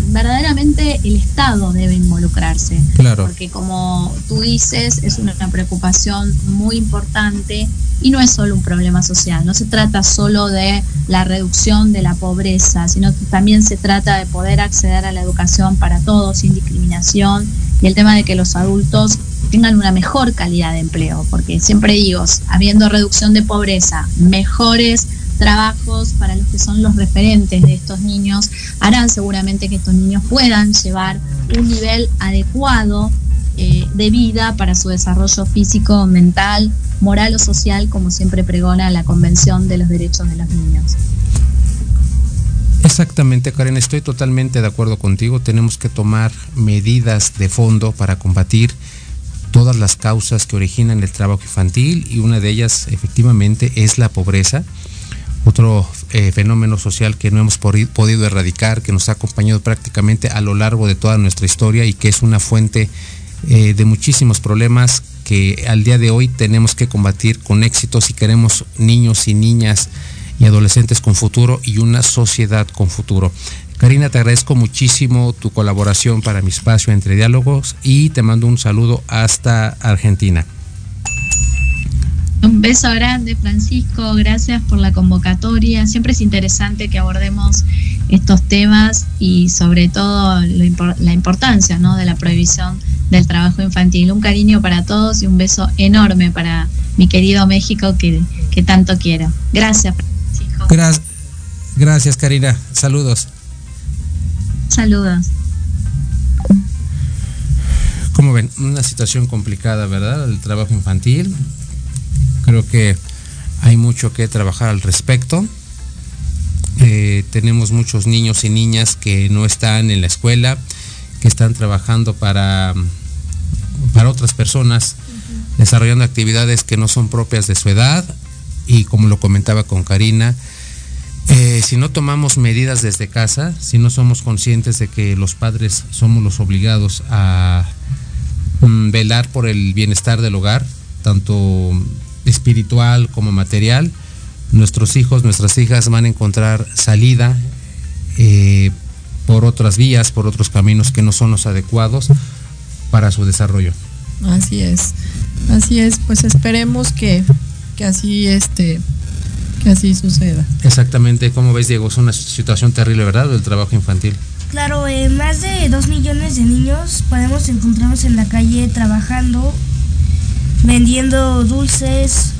verdaderamente el Estado debe involucrarse. Claro. Porque como tú dices, es una, preocupación muy importante y no es solo un problema social, no se trata solo de la reducción de la pobreza, sino que también se trata de poder acceder a la educación para todos sin discriminación y el tema de que los adultos tengan una mejor calidad de empleo, porque siempre digo, habiendo reducción de pobreza, mejores trabajos para los que son los referentes de estos niños, harán seguramente que estos niños puedan llevar un nivel adecuado eh, de vida para su desarrollo físico, mental, moral o social, como siempre pregona la Convención de los Derechos de los Niños. Exactamente, Karen, estoy totalmente de acuerdo contigo. Tenemos que tomar medidas de fondo para combatir todas las causas que originan el trabajo infantil y una de ellas efectivamente es la pobreza otro eh, fenómeno social que no hemos podido erradicar, que nos ha acompañado prácticamente a lo largo de toda nuestra historia y que es una fuente eh, de muchísimos problemas que al día de hoy tenemos que combatir con éxito si queremos niños y niñas y adolescentes con futuro y una sociedad con futuro. Karina, te agradezco muchísimo tu colaboración para mi espacio entre diálogos y te mando un saludo hasta Argentina. Un beso grande, Francisco. Gracias por la convocatoria. Siempre es interesante que abordemos estos temas y sobre todo la importancia ¿no? de la prohibición del trabajo infantil. Un cariño para todos y un beso enorme para mi querido México que, que tanto quiero. Gracias, Gracias, Karina. Saludos. Saludos. Como ven, una situación complicada, ¿verdad? El trabajo infantil Creo que hay mucho que trabajar al respecto. Eh, tenemos muchos niños y niñas que no están en la escuela, que están trabajando para, para otras personas, desarrollando actividades que no son propias de su edad y como lo comentaba con Karina, eh, si no tomamos medidas desde casa, si no somos conscientes de que los padres somos los obligados a mm, velar por el bienestar del hogar, tanto espiritual como material, nuestros hijos, nuestras hijas van a encontrar salida eh, por otras vías, por otros caminos que no son los adecuados para su desarrollo. Así es, así es, pues esperemos que, que así este que así suceda. Exactamente, como ves Diego, es una situación terrible, ¿verdad? El trabajo infantil. Claro, eh, más de dos millones de niños podemos encontrarnos en la calle trabajando vendiendo dulces,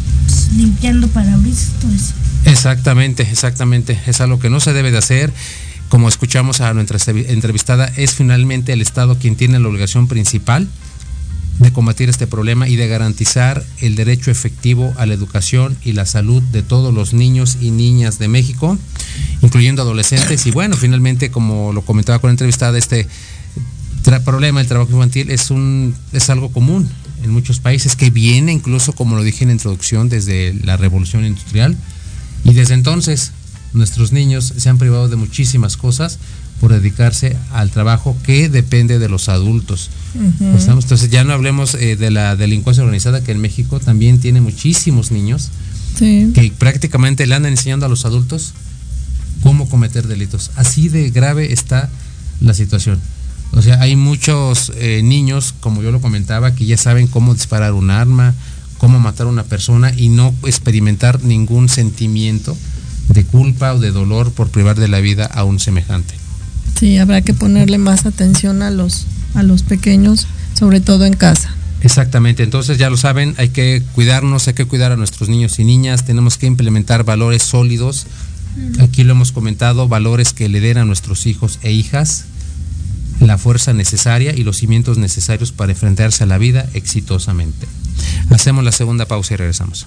limpiando parabrisas, todo eso. Exactamente, exactamente. Es algo que no se debe de hacer. Como escuchamos a nuestra entrevistada, es finalmente el Estado quien tiene la obligación principal de combatir este problema y de garantizar el derecho efectivo a la educación y la salud de todos los niños y niñas de México, incluyendo adolescentes. Y bueno, finalmente, como lo comentaba con la entrevistada, este problema del trabajo infantil es, un, es algo común en muchos países, que viene incluso, como lo dije en la introducción, desde la revolución industrial. Y desde entonces nuestros niños se han privado de muchísimas cosas por dedicarse al trabajo que depende de los adultos. Entonces ya no hablemos eh, de la delincuencia organizada, que en México también tiene muchísimos niños que prácticamente le andan enseñando a los adultos cómo cometer delitos. Así de grave está la situación. O sea, hay muchos eh, niños, como yo lo comentaba, que ya saben cómo disparar un arma, cómo matar a una persona y no experimentar ningún sentimiento de culpa o de dolor por privar de la vida a un semejante. Sí, habrá que ponerle más atención a los, a los pequeños, sobre todo en casa. Exactamente, entonces ya lo saben, hay que cuidarnos, hay que cuidar a nuestros niños y niñas, tenemos que implementar valores sólidos, aquí lo hemos comentado, valores que le den a nuestros hijos e hijas la fuerza necesaria y los cimientos necesarios para enfrentarse a la vida exitosamente. Hacemos la segunda pausa y regresamos.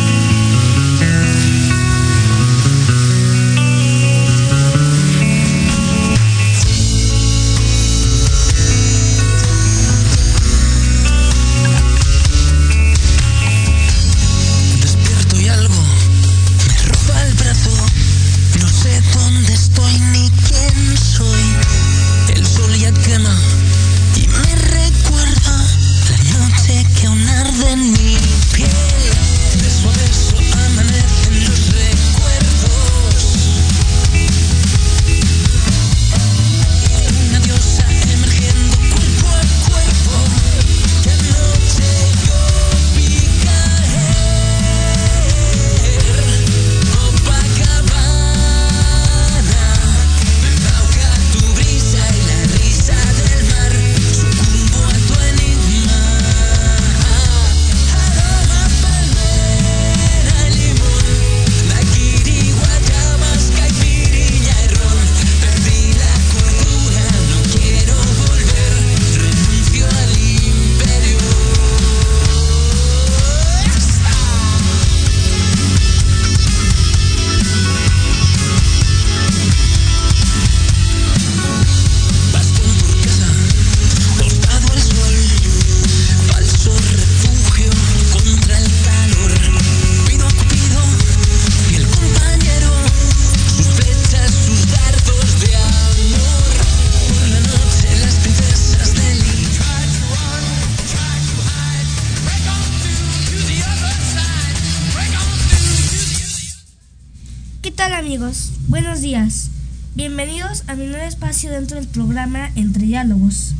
Amigos? Buenos días. Bienvenidos a mi nuevo espacio dentro del programa Entre Diálogos.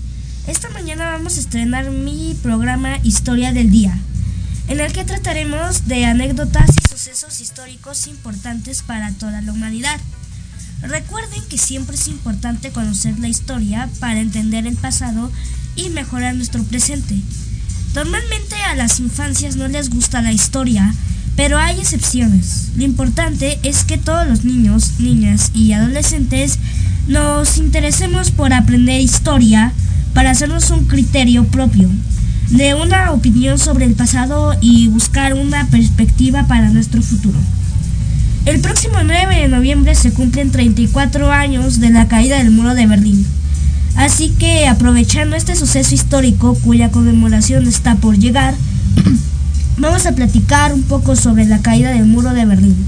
Esta mañana vamos a estrenar mi programa Historia del Día, en el que trataremos de anécdotas y sucesos históricos importantes para toda la humanidad. Recuerden que siempre es importante conocer la historia para entender el pasado y mejorar nuestro presente. Normalmente a las infancias no les gusta la historia, pero hay excepciones. Lo importante es que todos los niños, niñas y adolescentes nos interesemos por aprender historia para hacernos un criterio propio, de una opinión sobre el pasado y buscar una perspectiva para nuestro futuro. El próximo 9 de noviembre se cumplen 34 años de la caída del muro de Berlín. Así que aprovechando este suceso histórico cuya conmemoración está por llegar, vamos a platicar un poco sobre la caída del muro de Berlín.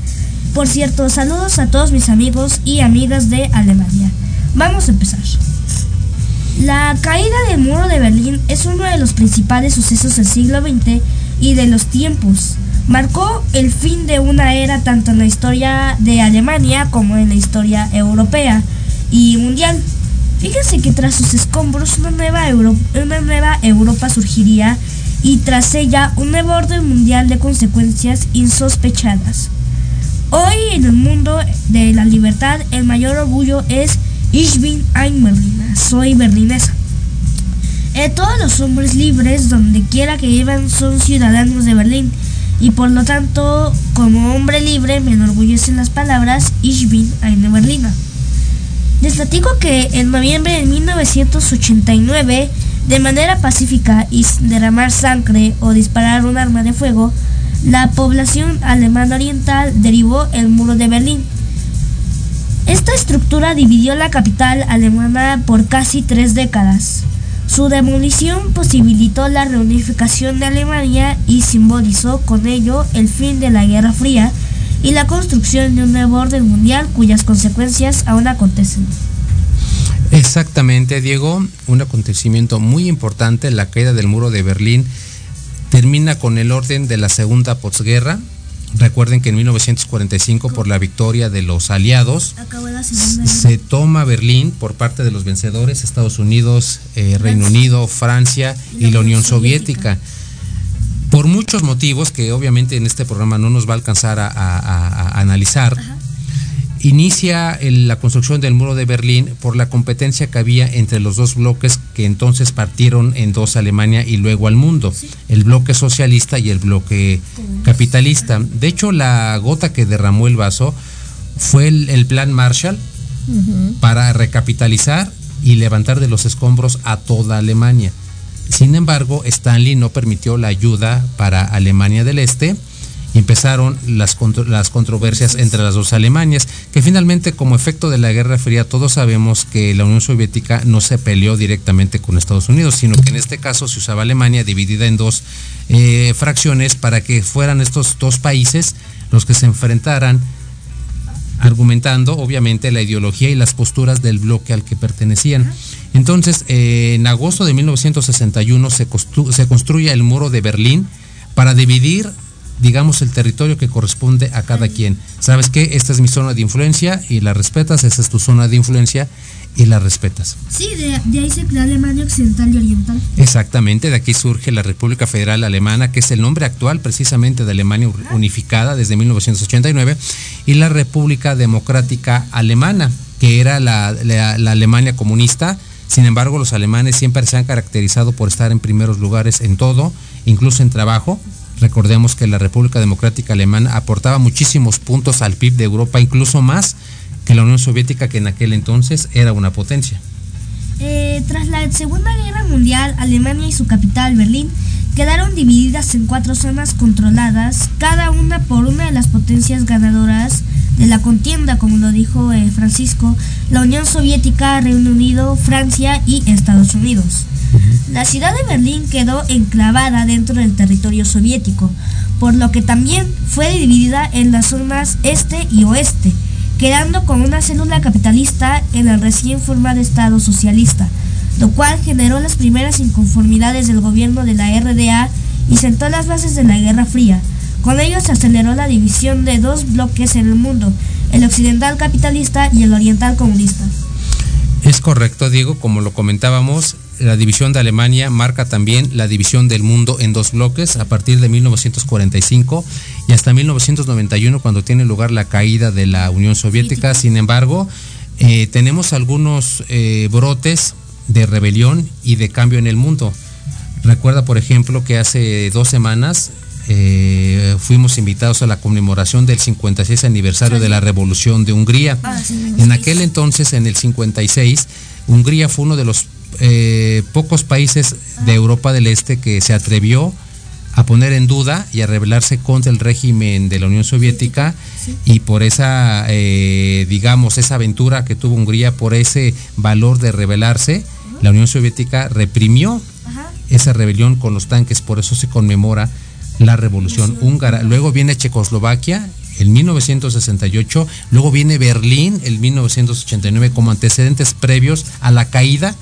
Por cierto, saludos a todos mis amigos y amigas de Alemania. Vamos a empezar. La caída del muro de Berlín es uno de los principales sucesos del siglo XX y de los tiempos. Marcó el fin de una era tanto en la historia de Alemania como en la historia europea y mundial. Fíjense que tras sus escombros una nueva, una nueva Europa surgiría y tras ella un nuevo orden mundial de consecuencias insospechadas. Hoy en el mundo de la libertad el mayor orgullo es Ich bin ein Berliner, soy berlinesa. Eh, todos los hombres libres, donde quiera que vivan, son ciudadanos de Berlín. Y por lo tanto, como hombre libre, me enorgullecen las palabras Ich bin eine Berliner. Les que en noviembre de 1989, de manera pacífica y sin derramar sangre o disparar un arma de fuego, la población alemana oriental derivó el muro de Berlín. Esta estructura dividió la capital alemana por casi tres décadas. Su demolición posibilitó la reunificación de Alemania y simbolizó con ello el fin de la Guerra Fría y la construcción de un nuevo orden mundial cuyas consecuencias aún acontecen. Exactamente, Diego, un acontecimiento muy importante, la caída del muro de Berlín, termina con el orden de la segunda posguerra. Recuerden que en 1945, por la victoria de los aliados, se toma Berlín por parte de los vencedores, Estados Unidos, eh, Reino Unido, Francia y la Unión Soviética. Por muchos motivos que obviamente en este programa no nos va a alcanzar a, analizar inicia la construcción del muro de Berlín por la competencia que había entre los dos bloques que entonces partieron en dos Alemania y luego al mundo, el bloque socialista y el bloque capitalista. De hecho, la gota que derramó el vaso fue el, plan Marshall para recapitalizar y levantar de los escombros a toda Alemania. Sin embargo, Stanley no permitió la ayuda para Alemania del Este empezaron las, las controversias entre las dos Alemanias, que finalmente como efecto de la Guerra Fría todos sabemos que la Unión Soviética no se peleó directamente con Estados Unidos, sino que en este caso se usaba Alemania dividida en dos eh, fracciones para que fueran estos dos países los que se enfrentaran argumentando obviamente la ideología y las posturas del bloque al que pertenecían. Entonces, eh, en agosto de 1961 se, se construye el muro de Berlín para dividir digamos, el territorio que corresponde a cada quien. ¿Sabes qué? Esta es mi zona de influencia y la respetas, esa es tu zona de influencia y la respetas. Sí, de, ahí se crea Alemania Occidental y Oriental. Exactamente, de aquí surge la República Federal Alemana, que es el nombre actual precisamente de Alemania unificada desde 1989, y la República Democrática Alemana, que era la, la Alemania comunista. Sin embargo, los alemanes siempre se han caracterizado por estar en primeros lugares en todo, incluso en trabajo, Recordemos que la República Democrática Alemana aportaba muchísimos puntos al PIB de Europa, incluso más que la Unión Soviética, que en aquel entonces era una potencia. Eh, tras la Segunda Guerra Mundial, Alemania y su capital, Berlín, quedaron divididas en cuatro zonas controladas, cada una por una de las potencias ganadoras de la contienda, como lo dijo eh, Francisco, la Unión Soviética, Reino Unido, Francia y Estados Unidos. La ciudad de Berlín quedó enclavada dentro del territorio soviético, por lo que también fue dividida en las zonas este y oeste, quedando con una célula capitalista en el recién formado Estado socialista, lo cual generó las primeras inconformidades del gobierno de la RDA y sentó las bases de la Guerra Fría. Con ello se aceleró la división de dos bloques en el mundo, el occidental capitalista y el oriental comunista. Es correcto, Diego, como lo comentábamos, la división de Alemania marca también la división del mundo en dos bloques a partir de 1945 y hasta 1991 cuando tiene lugar la caída de la Unión Soviética. Sin embargo, eh, tenemos algunos eh, brotes de rebelión y de cambio en el mundo. Recuerda, por ejemplo, que hace dos semanas eh, fuimos invitados a la conmemoración del 56 aniversario de la Revolución de Hungría. Ah, en aquel entonces, en el 56, Hungría fue uno de los eh, pocos países de Europa del Este que se atrevió a poner en duda y a rebelarse contra el régimen de la Unión Soviética y por esa, eh, digamos, esa aventura que tuvo Hungría, por ese valor de rebelarse, la Unión Soviética reprimió esa rebelión con los tanques, por eso se conmemora la revolución húngara. Luego viene Checoslovaquia en 1968, luego viene Berlín en 1989 como antecedentes previos a la caída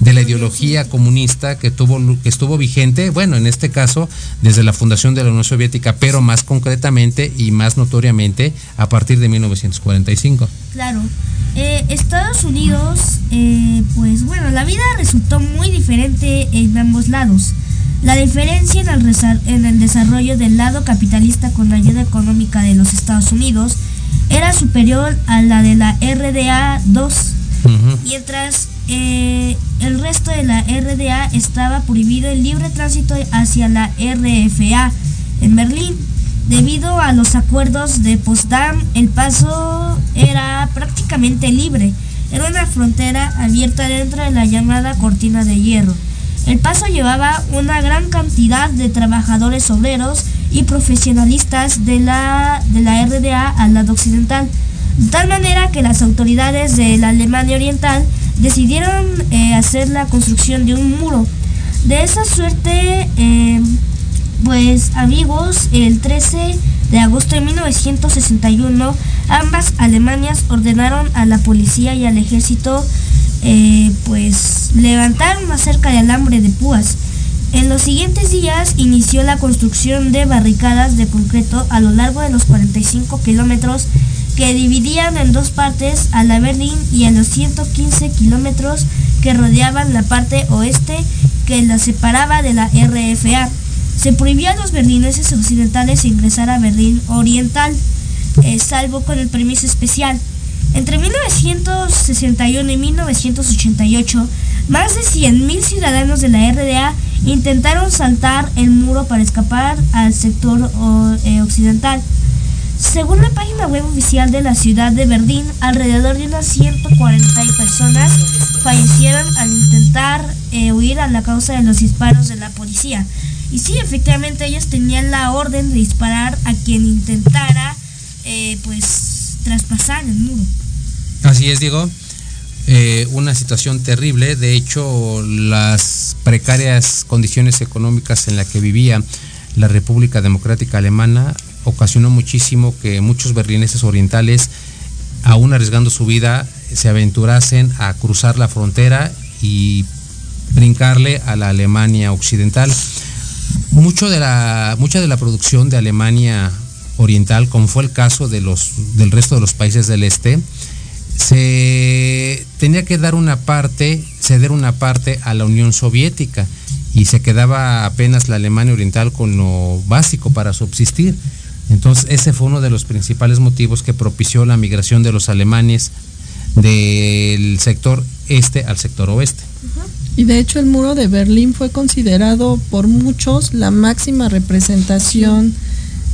de la ideología comunista que tuvo que estuvo vigente, bueno, en este caso desde la fundación de la Unión Soviética, pero más concretamente y más notoriamente a partir de 1945. Claro. Eh, Estados Unidos, eh, pues bueno, la vida resultó muy diferente en ambos lados. La diferencia en el, en el desarrollo del lado capitalista con la ayuda económica de los Estados Unidos era superior a la de la RDA 2, mientras eh, el resto de la RDA estaba prohibido el libre tránsito hacia la RFA en Berlín. Debido a los acuerdos de Potsdam, el paso era prácticamente libre. Era una frontera abierta dentro de la llamada cortina de hierro. El paso llevaba una gran cantidad de trabajadores obreros y profesionalistas de la, de la RDA al lado occidental, de tal manera que las autoridades de la Alemania Oriental decidieron eh, hacer la construcción de un muro. De esa suerte, eh, pues amigos, el 13 de agosto de 1961, ambas Alemanias ordenaron a la policía y al ejército eh, pues levantar una cerca de alambre de púas. En los siguientes días inició la construcción de barricadas de concreto a lo largo de los 45 kilómetros que dividían en dos partes a la Berlín y a los 115 kilómetros que rodeaban la parte oeste que la separaba de la RFA. Se prohibió a los berlineses occidentales ingresar a Berlín Oriental, eh, salvo con el permiso especial. Entre 1961 y 1988, más de 100.000 ciudadanos de la RDA intentaron saltar el muro para escapar al sector eh, occidental. Según la página web oficial de la ciudad de Berlín, alrededor de unas 140 personas fallecieron al intentar eh, huir a la causa de los disparos de la policía. Y sí, efectivamente ellos tenían la orden de disparar a quien intentara eh, pues traspasar el muro. Así es, Diego. Eh, una situación terrible. De hecho, las precarias condiciones económicas en las que vivía la República Democrática Alemana ocasionó muchísimo que muchos berlineses orientales, aún arriesgando su vida, se aventurasen a cruzar la frontera y brincarle a la Alemania occidental. Mucho de la, mucha de la producción de Alemania oriental, como fue el caso de los, del resto de los países del este, se tenía que dar una parte, ceder una parte a la Unión Soviética y se quedaba apenas la Alemania Oriental con lo básico para subsistir. Entonces ese fue uno de los principales motivos que propició la migración de los alemanes del sector este al sector oeste. Y de hecho el muro de Berlín fue considerado por muchos la máxima representación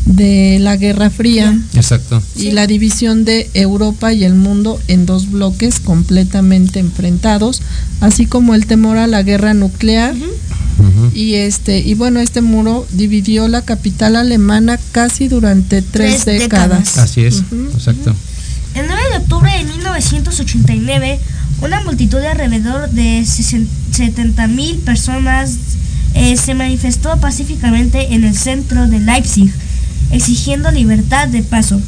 de la Guerra Fría. Exacto. Y la división de Europa y el mundo en dos bloques completamente enfrentados, así como el temor a la guerra nuclear. Y este y bueno, este muro dividió la capital alemana casi durante tres, décadas. Así es, exacto. El 9 de octubre de 1989, una multitud de alrededor de 70 mil personas eh, se manifestó pacíficamente en el centro de Leipzig exigiendo libertad de paso.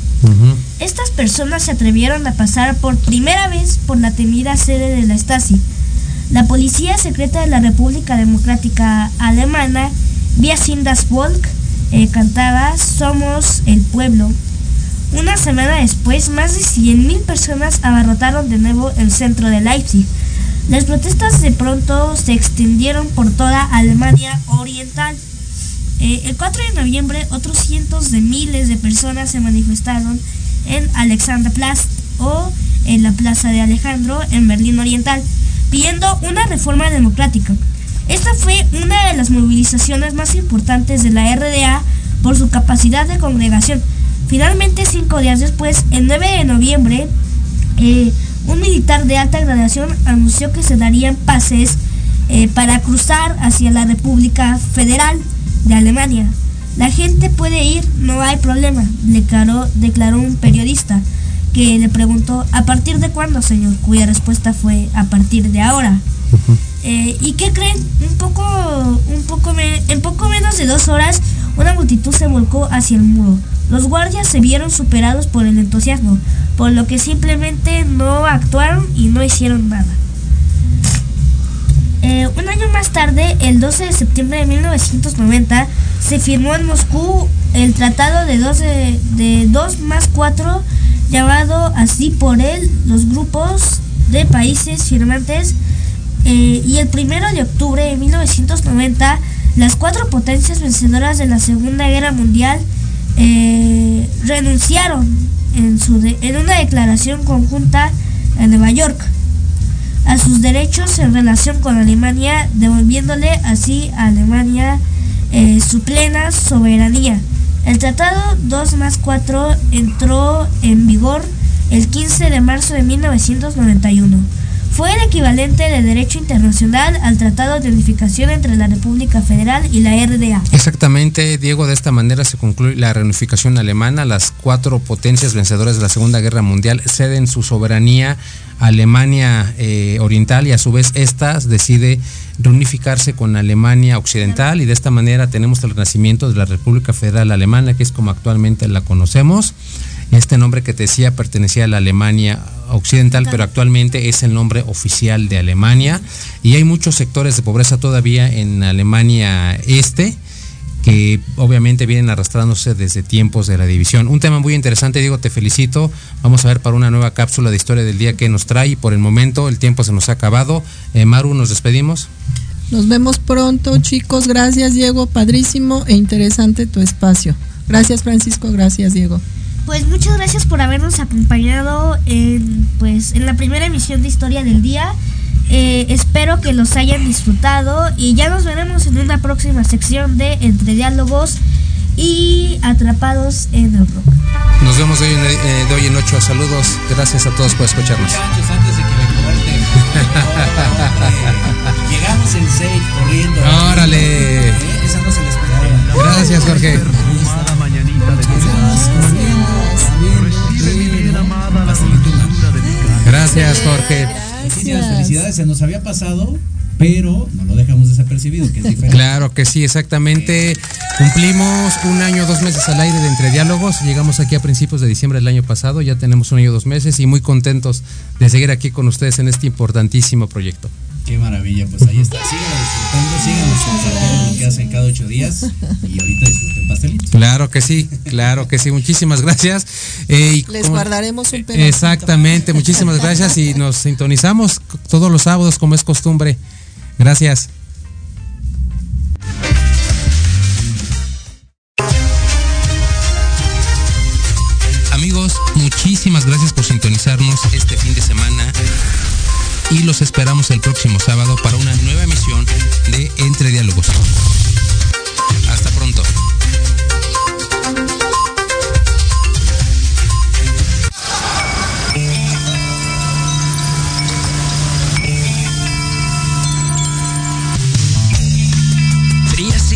Estas personas se atrevieron a pasar por primera vez por la temida sede de la Stasi. La policía secreta de la República Democrática Alemana, vía Sindas Volk, eh, cantaba Somos el pueblo. Una semana después, más de 100.000 personas abarrotaron de nuevo el centro de Leipzig. Las protestas de pronto se extendieron por toda Alemania Oriental. Eh, el 4 de noviembre, otros cientos de miles de personas se manifestaron en Alexanderplatz o en la Plaza de Alejandro en Berlín Oriental, pidiendo una reforma democrática. Esta fue una de las movilizaciones más importantes de la RDA por su capacidad de congregación. Finalmente, cinco días después, el 9 de noviembre, eh, un militar de alta gradación anunció que se darían pases eh, para cruzar hacia la República Federal de Alemania. La gente puede ir, no hay problema, declaró, declaró un periodista que le preguntó ¿a partir de cuándo, señor? Cuya respuesta fue a partir de ahora. Eh, ¿Y qué creen? Un poco, un poco en poco menos de dos horas, una multitud se volcó hacia el muro. Los guardias se vieron superados por el entusiasmo, por lo que simplemente no actuaron y no hicieron nada. Eh, un año más tarde, el 12 de septiembre de 1990, se firmó en Moscú el Tratado de 2 de, dos más 4, llamado así por él los grupos de países firmantes. Eh, y el 1 de octubre de 1990, las cuatro potencias vencedoras de la Segunda Guerra Mundial eh, renunciaron en, en una declaración conjunta en Nueva York a sus derechos en relación con Alemania, devolviéndole así a Alemania eh, su plena soberanía. El Tratado 2 más 4 entró en vigor el 15 de marzo de 1991. Fue el equivalente de derecho internacional al Tratado de Unificación entre la República Federal y la RDA. Exactamente, Diego, de esta manera se concluye la reunificación alemana. Las cuatro potencias vencedoras de la Segunda Guerra Mundial ceden su soberanía Alemania eh, Oriental y a su vez esta decide reunificarse con Alemania Occidental y de esta manera tenemos el renacimiento de la República Federal Alemana, que es como actualmente la conocemos. Este nombre que te decía pertenecía a la Alemania Occidental, pero actualmente es el nombre oficial de Alemania. Y hay muchos sectores de pobreza todavía en Alemania Este que obviamente vienen arrastrándose desde tiempos de la división. Un tema muy interesante, Diego, te felicito. Vamos a ver para una nueva cápsula de historia del día que nos trae y por el momento el tiempo se nos ha acabado. Eh, Maru, nos despedimos. Nos vemos pronto, chicos. Gracias, Diego. Padrísimo e interesante tu espacio. Gracias, Francisco. Gracias, Diego. Pues muchas gracias por habernos acompañado en, pues, en la primera emisión de Historia del Día. Eh, espero que los hayan disfrutado y ya nos veremos en una próxima sección de Entre Diálogos y Atrapados en el Rock. Nos vemos de hoy, en, eh, de hoy en ocho. Saludos. Gracias a todos por escucharnos. Se nos había pasado, pero no lo dejamos desapercibido, que es diferente. Claro que sí, exactamente. Cumplimos un año, dos meses al aire de Entre Diálogos. Llegamos aquí a principios de diciembre del año pasado. Ya tenemos un año, dos meses y muy contentos de seguir aquí con ustedes en este importantísimo proyecto. Qué maravilla, pues ahí está. Síganos disfrutando, síganos compartiendo lo que hacen cada ocho días y ahorita disfruten pastelitos. Claro que sí, claro que sí. Muchísimas gracias. Eh, y Les como- guardaremos un pedacito. Exactamente, muchísimas gracias y nos sintonizamos todos los sábados como es costumbre. Gracias. Amigos, muchísimas gracias por sintonizarnos este fin de semana y los esperamos el próximo sábado para una nueva emisión de Entre Diálogos. Hasta pronto. Frías